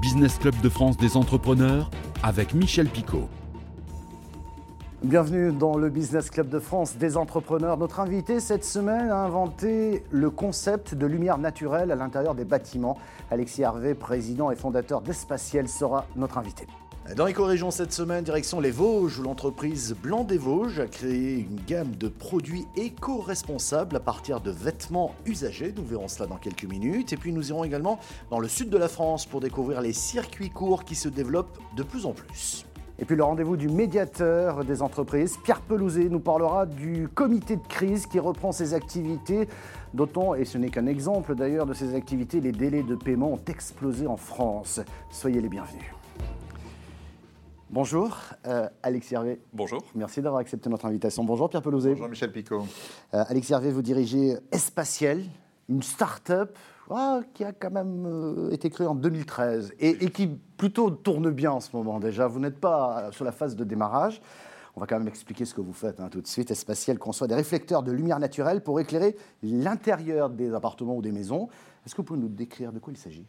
Business Club de France des entrepreneurs avec Michel Picot. Bienvenue dans le Business Club de France des entrepreneurs. Notre invité cette semaine a inventé le concept de lumière naturelle à l'intérieur des bâtiments. Alexis Hervé, président et fondateur d'Espatiel, sera notre invité. Dans l'éco-région cette semaine, direction les Vosges, où l'entreprise Blanc des Vosges a créé une gamme de produits éco-responsables à partir de vêtements usagés. Nous verrons cela dans quelques minutes. Et puis nous irons également dans le sud de la France pour découvrir les circuits courts qui se développent de plus en plus. Et puis le rendez-vous du médiateur des entreprises, Pierre Pelouzet, nous parlera du comité de crise qui reprend ses activités. D'autant, et ce n'est qu'un exemple d'ailleurs de ces activités, les délais de paiement ont explosé en France. Soyez les bienvenus. Bonjour, euh, Alexis Hervé. Bonjour. Merci d'avoir accepté notre invitation. Bonjour Pierre Pelouzet. Bonjour Michel Picot. Euh, Alexis Hervé, vous dirigez Espatiel, une start-up ah, qui a quand même euh, été créée en 2013 et, et, qui plutôt tourne bien en ce moment déjà. Vous n'êtes pas sur la phase de démarrage. On va quand même expliquer ce que vous faites hein, tout de suite. Espatiel conçoit des réflecteurs de lumière naturelle pour éclairer l'intérieur des appartements ou des maisons. Est-ce que vous pouvez nous décrire de quoi il s'agit?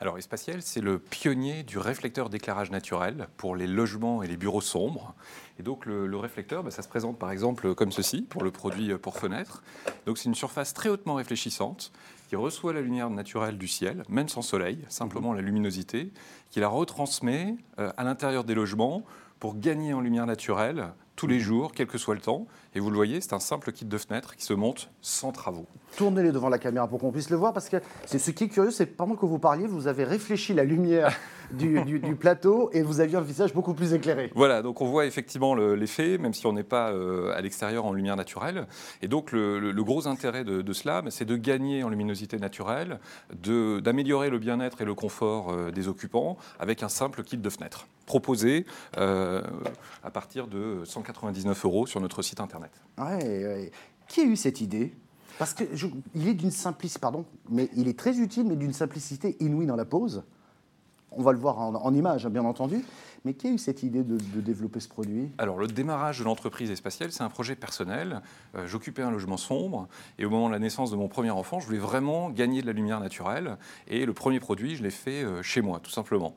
Alors, Espatiel, c'est le pionnier du réflecteur d'éclairage naturel pour les logements et les bureaux sombres. Et donc, le, réflecteur, bah, ça se présente par exemple comme ceci pour le produit pour fenêtre. Donc, c'est une surface très hautement réfléchissante qui reçoit la lumière naturelle du ciel, même sans soleil, simplement la luminosité, qui la retransmet euh, à l'intérieur des logements pour gagner en lumière naturelle tous les jours, quel que soit le temps. Et vous le voyez, c'est un simple kit de fenêtre qui se monte sans travaux. Tournez-les devant la caméra pour qu'on puisse le voir, parce que c'est ce qui est curieux, c'est pendant que vous parliez, vous avez réfléchi la lumière du, plateau et vous aviez un visage beaucoup plus éclairé. Voilà, donc on voit effectivement l'effet, même si on n'est pas euh, à l'extérieur en lumière naturelle. Et donc le, gros intérêt de, cela, c'est de gagner en luminosité naturelle, d'améliorer le bien-être et le confort euh, des occupants avec un simple kit de fenêtre proposé euh, à partir de 199 euros sur notre site internet. Qui a eu cette idée? Parce que il est d'une simplicité, pardon, mais il est très utile, mais d'une simplicité inouïe dans la pose. On va le voir en, en image, bien entendu. Mais qui a eu cette idée de, développer ce produit? Alors, le démarrage de l'entreprise Espatielle, c'est un projet personnel. Euh, j'occupais un logement sombre et au moment de la naissance de mon premier enfant, je voulais vraiment gagner de la lumière naturelle. Et le premier produit, je l'ai fait euh, chez moi, tout simplement.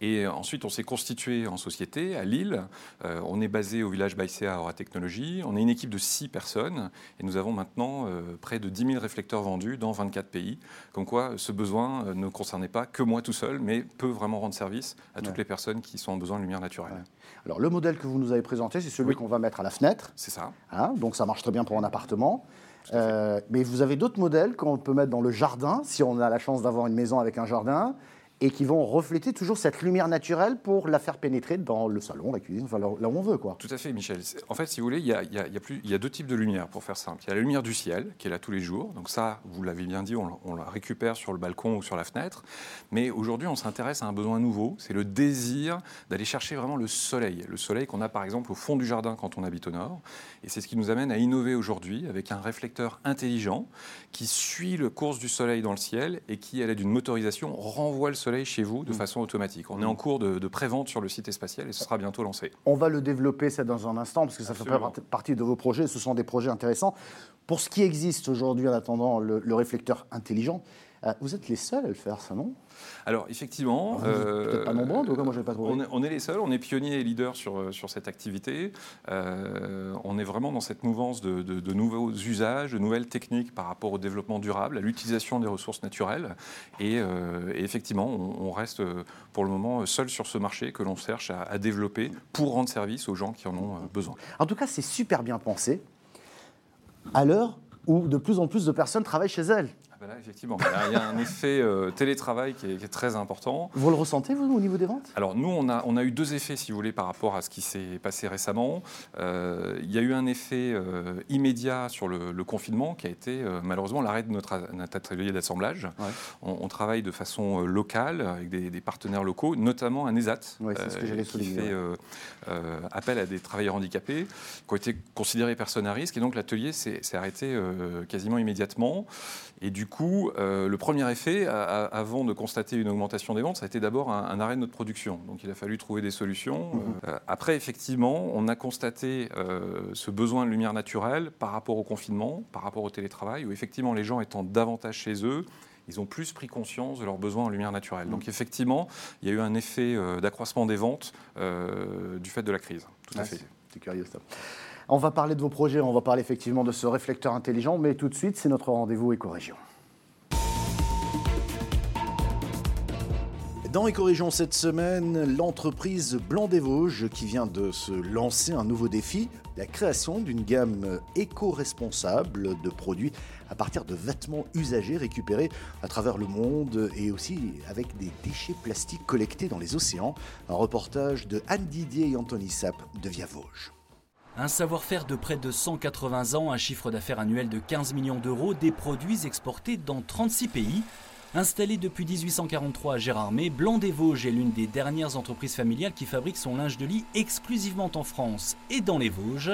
Et ensuite, on s'est constitué en société à Lille. Euh, on est basé au village Baïséa à Aura Technologie. On est une équipe de six personnes et nous avons maintenant près de 10 000 réflecteurs vendus dans 24 pays. Comme quoi, ce besoin ne concernait pas que moi tout seul, mais peut vraiment rendre service à toutes les personnes qui sont en besoin de lumière naturelle. Alors le modèle que vous nous avez présenté, c'est celui qu'on va mettre à la fenêtre. C'est ça. Hein, donc ça marche très bien pour un appartement. Euh, mais vous avez d'autres modèles qu'on peut mettre dans le jardin, si on a la chance d'avoir une maison avec un jardin et qui vont refléter toujours cette lumière naturelle pour la faire pénétrer dans le salon, la cuisine, enfin là où on veut. Quoi. Tout à fait, Michel. En fait, si vous voulez, il y a, deux types de lumière, pour faire simple. Il y a la lumière du ciel, qui est là tous les jours. Donc ça, vous l'avez bien dit, on, on, la récupère sur le balcon ou sur la fenêtre. Mais aujourd'hui, on s'intéresse à un besoin nouveau, c'est le désir d'aller chercher vraiment le soleil. Le soleil qu'on a par exemple au fond du jardin quand on habite au nord. Et c'est ce qui nous amène à innover aujourd'hui avec un réflecteur intelligent qui suit le course du soleil dans le ciel et qui, à l'aide d'une motorisation, renvoie le soleil chez vous de mm. façon automatique. On est en cours de, de prévente sur le site spatial et ce sera bientôt lancé. On va le développer ça dans un instant parce que ça fait partie de vos projets. Ce sont des projets intéressants. Pour ce qui existe aujourd'hui en attendant le, le réflecteur intelligent, vous êtes les seuls à le faire, ça, non? Alors effectivement, peut-être pas nombreux, cas, moi pas trouvé. On est, on est, les seuls, on est pionniers et leaders sur, euh, sur cette activité. Euh, on est vraiment dans cette mouvance de, de, nouveaux usages, de nouvelles techniques par rapport au développement durable, à l'utilisation des ressources naturelles. Et, effectivement, on, reste pour le moment seul sur ce marché que l'on cherche à, à développer pour rendre service aux gens qui en ont besoin. En tout cas, c'est super bien pensé à l'heure où de plus en plus de personnes travaillent chez elles. Ah ben effectivement, il y a un effet euh, télétravail qui est, très important. Vous le ressentez, vous, au niveau des ventes? Alors, nous, on a, on a eu deux effets, si vous voulez, par rapport à ce qui s'est passé récemment. Euh, il y a eu un effet euh, immédiat sur le, confinement qui a été, malheureusement, l'arrêt de notre, atelier d'assemblage. On, travaille de façon locale avec des, partenaires locaux, notamment un ESAT, qui fait appel à des travailleurs handicapés qui ont été considérés personnes à risque. Et donc, l'atelier s'est arrêté quasiment immédiatement. Et du coup, coup, le premier effet, avant de constater une augmentation des ventes, ça a été d'abord un, arrêt de notre production. Donc il a fallu trouver des solutions. Mhm. après, effectivement, on a constaté ce besoin de lumière naturelle par rapport au confinement, par rapport au télétravail, où effectivement les gens étant davantage chez eux, ils ont plus pris conscience de leurs besoins en lumière naturelle. Donc effectivement, il y a eu un effet euh, d'accroissement des ventes euh, du fait de la crise. Tout à fait. C'est curieux ça. On va parler de vos projets, on va parler effectivement de ce réflecteur intelligent, mais tout de suite, c'est notre rendez-vous éco-région. Dans Éco-Région cette semaine, l'entreprise Blanc des Vosges qui vient de se lancer un nouveau défi, la création d'une gamme éco-responsable de produits à partir de vêtements usagés récupérés à travers le monde et aussi avec des déchets plastiques collectés dans les océans. Un reportage de Anne Didier et Anthony Sapp de Via Vosges. Un savoir-faire de près de 180 ans, un chiffre d'affaires annuel de 15 millions d'euros, des produits exportés dans 36 pays. Installé depuis 1843 à Gérardmer, Blanc des Vosges est l'une des dernières entreprises familiales qui fabrique son linge de lit exclusivement en France et dans les Vosges.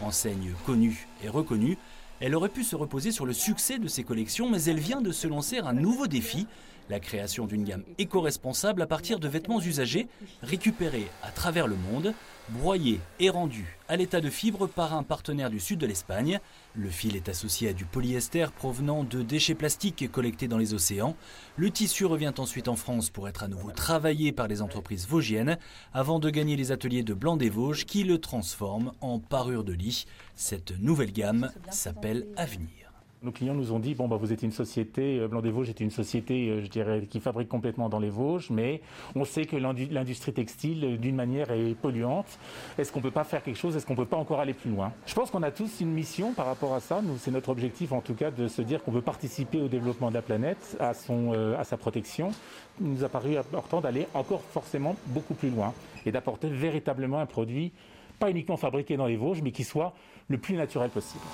Enseigne connue et reconnue, elle aurait pu se reposer sur le succès de ses collections, mais elle vient de se lancer un nouveau défi, la création d'une gamme éco-responsable à partir de vêtements usagés récupérés à travers le monde broyé et rendu à l'état de fibre par un partenaire du sud de l'Espagne. Le fil est associé à du polyester provenant de déchets plastiques collectés dans les océans. Le tissu revient ensuite en France pour être à nouveau travaillé par les entreprises vosgiennes avant de gagner les ateliers de Blanc des Vosges qui le transforment en parure de lit. Cette nouvelle gamme s'appelle Avenir. Nos clients nous ont dit bon bah vous êtes une société euh, Blanc des Vosges est une société euh, je dirais qui fabrique complètement dans les Vosges mais on sait que l'industrie textile euh, d'une manière est polluante. Est-ce qu'on peut pas faire quelque chose? Est-ce qu'on peut pas encore aller plus loin? Je pense qu'on a tous une mission par rapport à ça. C'est notre objectif en tout cas de se dire qu'on veut participer au développement de la planète, à sa protection. Il nous a paru important d'aller encore forcément beaucoup plus loin et d'apporter véritablement un produit pas uniquement fabriqué dans les Vosges mais qui soit le plus naturel possible.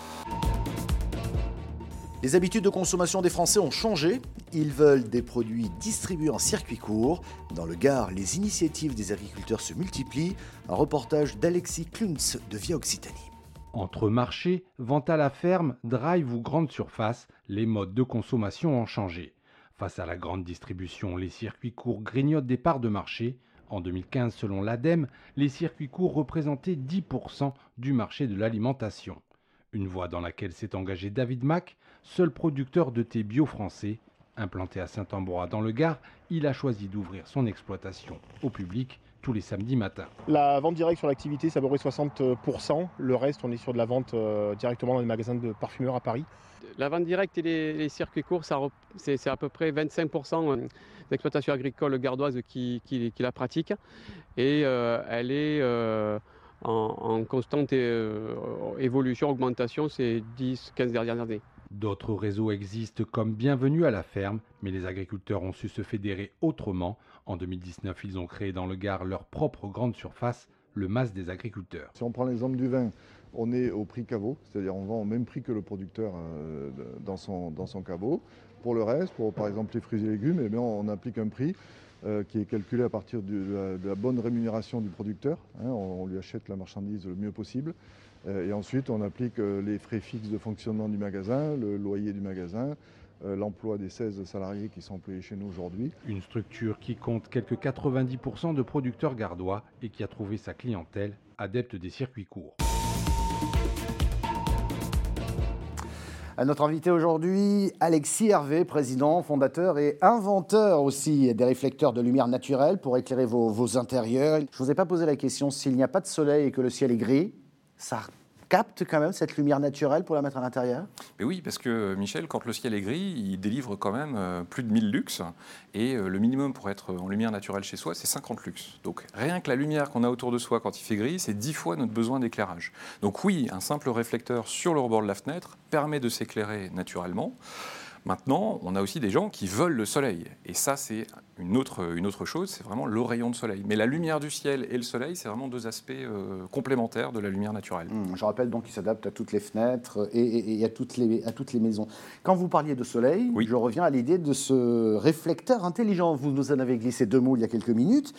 Les habitudes de consommation des Français ont changé. Ils veulent des produits distribués en circuit court. Dans le Gard, les initiatives des agriculteurs se multiplient. Un reportage d'Alexis Kluntz de Via Occitanie. Entre marché, vente à la ferme, drive ou grande surface, les modes de consommation ont changé. Face à la grande distribution, les circuits courts grignotent des parts de marché. En 2015, selon l'ADEME, les circuits courts représentaient 10% du marché de l'alimentation. Une voie dans laquelle s'est engagé David Mack, seul producteur de thé bio français. Implanté à Saint-Ambrois dans le Gard, il a choisi d'ouvrir son exploitation au public tous les samedis matins. La vente directe sur l'activité, c'est à peu près 60%. Le reste, on est sur de la vente euh, directement dans les magasins de parfumeurs à Paris. La vente directe et les, circuits courts, c'est à peu près 25% euh, d'exploitation agricole gardoise qui, la pratique. Et euh, elle est en, constante euh, évolution, augmentation ces 10-15 dernières années. D'autres réseaux existent comme Bienvenue à la ferme, mais les agriculteurs ont su se fédérer autrement. En 2019, ils ont créé dans le Gard leur propre grande surface, le Mas des agriculteurs. Si on prend l'exemple du vin, on est au prix caveau, c'est-à-dire on vend au même prix que le producteur euh, dans, son, caveau. Pour le reste, pour par exemple les fruits et légumes, eh on applique un prix euh, qui est calculé à partir de, la, bonne rémunération du producteur. Hein, on, lui achète la marchandise le mieux possible. Euh, et ensuite, on applique euh, les frais fixes de fonctionnement du magasin, le loyer du magasin, l'emploi des 16 salariés qui sont employés chez nous aujourd'hui. Une structure qui compte quelques 90% de producteurs gardois et qui a trouvé sa clientèle adepte des circuits courts. À notre invité aujourd'hui, Alexis Hervé, président, fondateur et inventeur aussi des réflecteurs de lumière naturelle pour éclairer vos, vos intérieurs. Je ne vous ai pas posé la question, s'il n'y a pas de soleil et que le ciel est gris, ça capte quand même cette lumière naturelle pour la mettre à l'intérieur? Mais oui, parce que Michel, quand le ciel est gris, il délivre quand même euh, plus de 1000 lux. Et euh, le minimum pour être en lumière naturelle chez soi, c'est 50 lux. Donc rien que la lumière qu'on a autour de soi quand il fait gris, c'est 10 fois notre besoin d'éclairage. Donc oui, un simple réflecteur sur le rebord de la fenêtre permet de s'éclairer naturellement. Maintenant, on a aussi des gens qui veulent le soleil. Et ça, c'est une autre, une autre chose, c'est vraiment le rayon de soleil. Mais la lumière du ciel et le soleil, c'est vraiment deux aspects euh, complémentaires de la lumière naturelle. Mmh, je rappelle donc qu'il s'adapte à toutes les fenêtres et, à, toutes les, à toutes les maisons. Quand vous parliez de soleil, je reviens à l'idée de ce réflecteur intelligent. Vous nous en avez glissé deux mots il y a quelques minutes.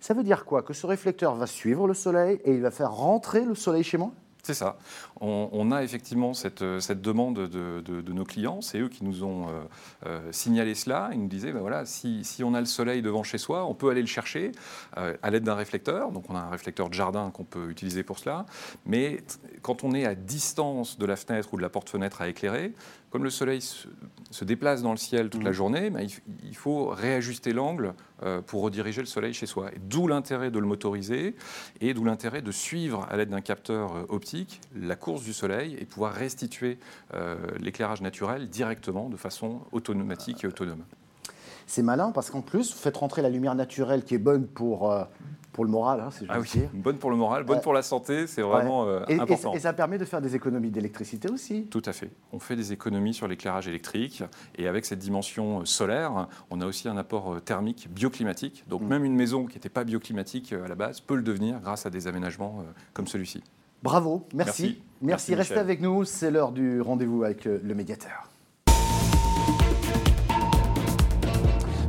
Ça veut dire quoi? Que ce réflecteur va suivre le soleil et il va faire rentrer le soleil chez moi? C'est ça. On, a effectivement cette, cette demande de, nos clients. C'est eux qui nous ont euh, euh, signalé cela. Ils nous disaient, ben si, on a le soleil devant chez soi, on peut aller le chercher euh, à l'aide d'un réflecteur. Donc on a un réflecteur de jardin qu'on peut utiliser pour cela. Mais quand on est à distance de la fenêtre ou de la porte-fenêtre à éclairer, comme le soleil se, déplace dans le ciel toute la mmh. journée, ben, il, faut réajuster l'angle pour rediriger le soleil chez soi. D'où l'intérêt de le motoriser et d'où l'intérêt de suivre à l'aide d'un capteur optique la course du soleil et pouvoir restituer euh, l'éclairage naturel directement de façon automatique et autonome. C'est malin parce qu'en plus, vous faites rentrer la lumière naturelle qui est bonne pour, euh, pour le moral, hein, ah oui, Bonne pour le moral, bonne pour la santé, c'est vraiment euh, important. Et, ça permet de faire des économies d'électricité aussi Tout à fait. On fait des économies sur l'éclairage électrique et avec cette dimension solaire, on a aussi un apport thermique bioclimatique. Donc mm. même une maison qui n'était pas bioclimatique à la base peut le devenir grâce à des aménagements comme celui-ci. Bravo, merci. Merci, restez avec nous, c'est l'heure du rendez-vous avec le médiateur.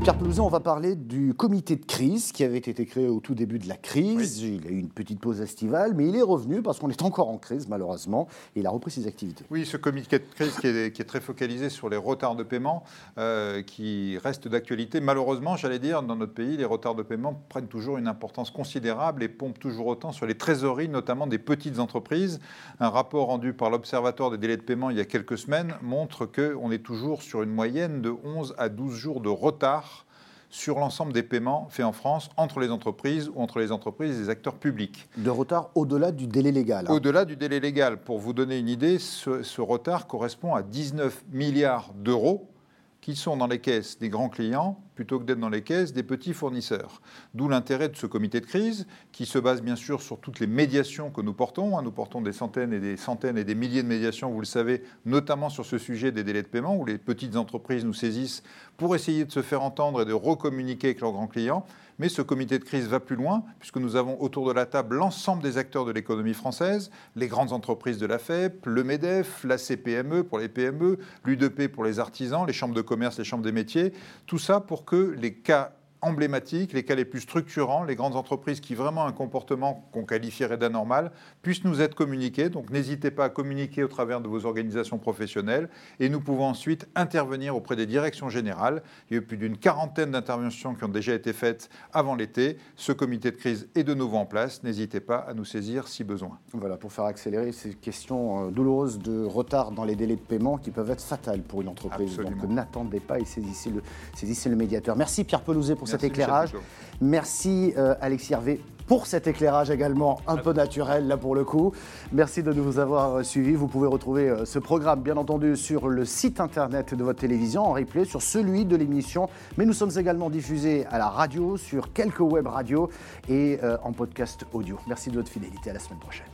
Pierre on va parler du comité de crise qui avait été créé au tout début de la crise. Il a eu une petite pause estivale, mais il est revenu parce qu'on est encore en crise, malheureusement, et il a repris ses activités. Oui, ce comité de crise qui est, très focalisé sur les retards de paiement, euh, qui reste d'actualité. Malheureusement, j'allais dire, dans notre pays, les retards de paiement prennent toujours une importance considérable et pompent toujours autant sur les trésoreries, notamment des petites entreprises. Un rapport rendu par l'Observatoire des délais de paiement il y a quelques semaines montre qu'on est toujours sur une moyenne de 11 à 12 jours de retard sur l'ensemble des paiements faits en France entre les entreprises ou entre les entreprises et les acteurs publics. De retard au-delà du délai légal. Hein. Au-delà du délai légal. Pour vous donner une idée, ce retard correspond à 19 milliards d'euros qui sont dans les caisses des grands clients plutôt que d'être dans les caisses des petits fournisseurs. D'où l'intérêt de ce comité de crise qui se base bien sûr sur toutes les médiations que nous portons. Hein. Nous portons des centaines et des centaines et des milliers de médiations, vous le savez, notamment sur ce sujet des délais de paiement où les petites entreprises nous saisissent pour essayer de se faire entendre et de recommuniquer avec leurs grands clients. Mais ce comité de crise va plus loin, puisque nous avons autour de la table l'ensemble des acteurs de l'économie française, les grandes entreprises de la FEP, le MEDEF, la CPME pour les PME, l'UDP pour les artisans, les chambres de commerce, les chambres des métiers. Tout ça pour que les cas emblématiques, les cas les plus structurants, les grandes entreprises qui vraiment ont un comportement qu'on qualifierait d'anormal, puissent nous être communiqués. Donc n'hésitez pas à communiquer au travers de vos organisations professionnelles et nous pouvons ensuite intervenir auprès des directions générales. Il y a eu plus d'une quarantaine d'interventions qui ont déjà été faites avant l'été. Ce comité de crise est de nouveau en place. N'hésitez pas à nous saisir si besoin. Voilà, pour faire accélérer ces questions euh, douloureuses de retard dans les délais de paiement qui peuvent être fatales pour une entreprise. Donc n'attendez pas et saisissez le, saisissez le médiateur. Merci Pierre Pelouzet pour cet éclairage. Merci euh, Alexis Hervé pour cet éclairage également un peu naturel là pour le coup. Merci de nous avoir euh, suivis. Vous pouvez retrouver euh, ce programme bien entendu sur le site internet de votre télévision en replay sur celui de l'émission. Mais nous sommes également diffusés à la radio, sur quelques web radios et en podcast audio. Merci de votre fidélité. À la semaine prochaine.